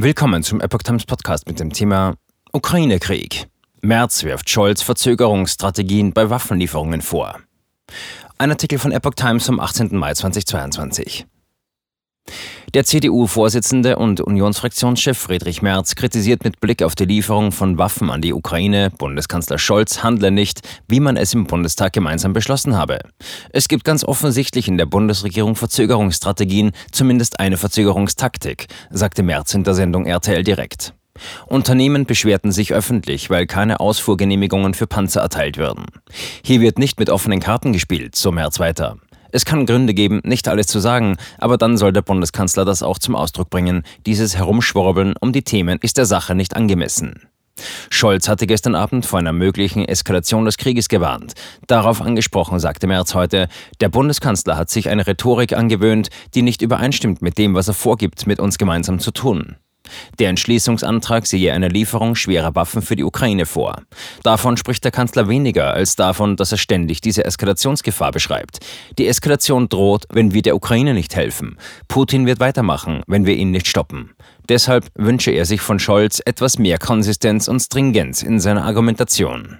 Willkommen zum Epoch Times Podcast mit dem Thema Ukraine-Krieg. Merz wirft Scholz Verzögerungsstrategien bei Waffenlieferungen vor. Ein Artikel von Epoch Times vom 18. Mai 2022. Der CDU-Vorsitzende und Unionsfraktionschef Friedrich Merz kritisiert mit Blick auf die Lieferung von Waffen an die Ukraine, Bundeskanzler Scholz handle nicht, wie man es im Bundestag gemeinsam beschlossen habe. Es gibt ganz offensichtlich in der Bundesregierung Verzögerungsstrategien, zumindest eine Verzögerungstaktik, sagte Merz in der Sendung RTL direkt. Unternehmen beschwerten sich öffentlich, weil keine Ausfuhrgenehmigungen für Panzer erteilt werden. Hier wird nicht mit offenen Karten gespielt, so Merz weiter. Es kann Gründe geben, nicht alles zu sagen, aber dann soll der Bundeskanzler das auch zum Ausdruck bringen. Dieses Herumschwurbeln um die Themen ist der Sache nicht angemessen. Scholz hatte gestern Abend vor einer möglichen Eskalation des Krieges gewarnt. Darauf angesprochen sagte Merz heute, der Bundeskanzler hat sich eine Rhetorik angewöhnt, die nicht übereinstimmt mit dem, was er vorgibt, mit uns gemeinsam zu tun. Der Entschließungsantrag sehe eine Lieferung schwerer Waffen für die Ukraine vor. Davon spricht der Kanzler weniger als davon, dass er ständig diese Eskalationsgefahr beschreibt. Die Eskalation droht, wenn wir der Ukraine nicht helfen. Putin wird weitermachen, wenn wir ihn nicht stoppen. Deshalb wünsche er sich von Scholz etwas mehr Konsistenz und Stringenz in seiner Argumentation.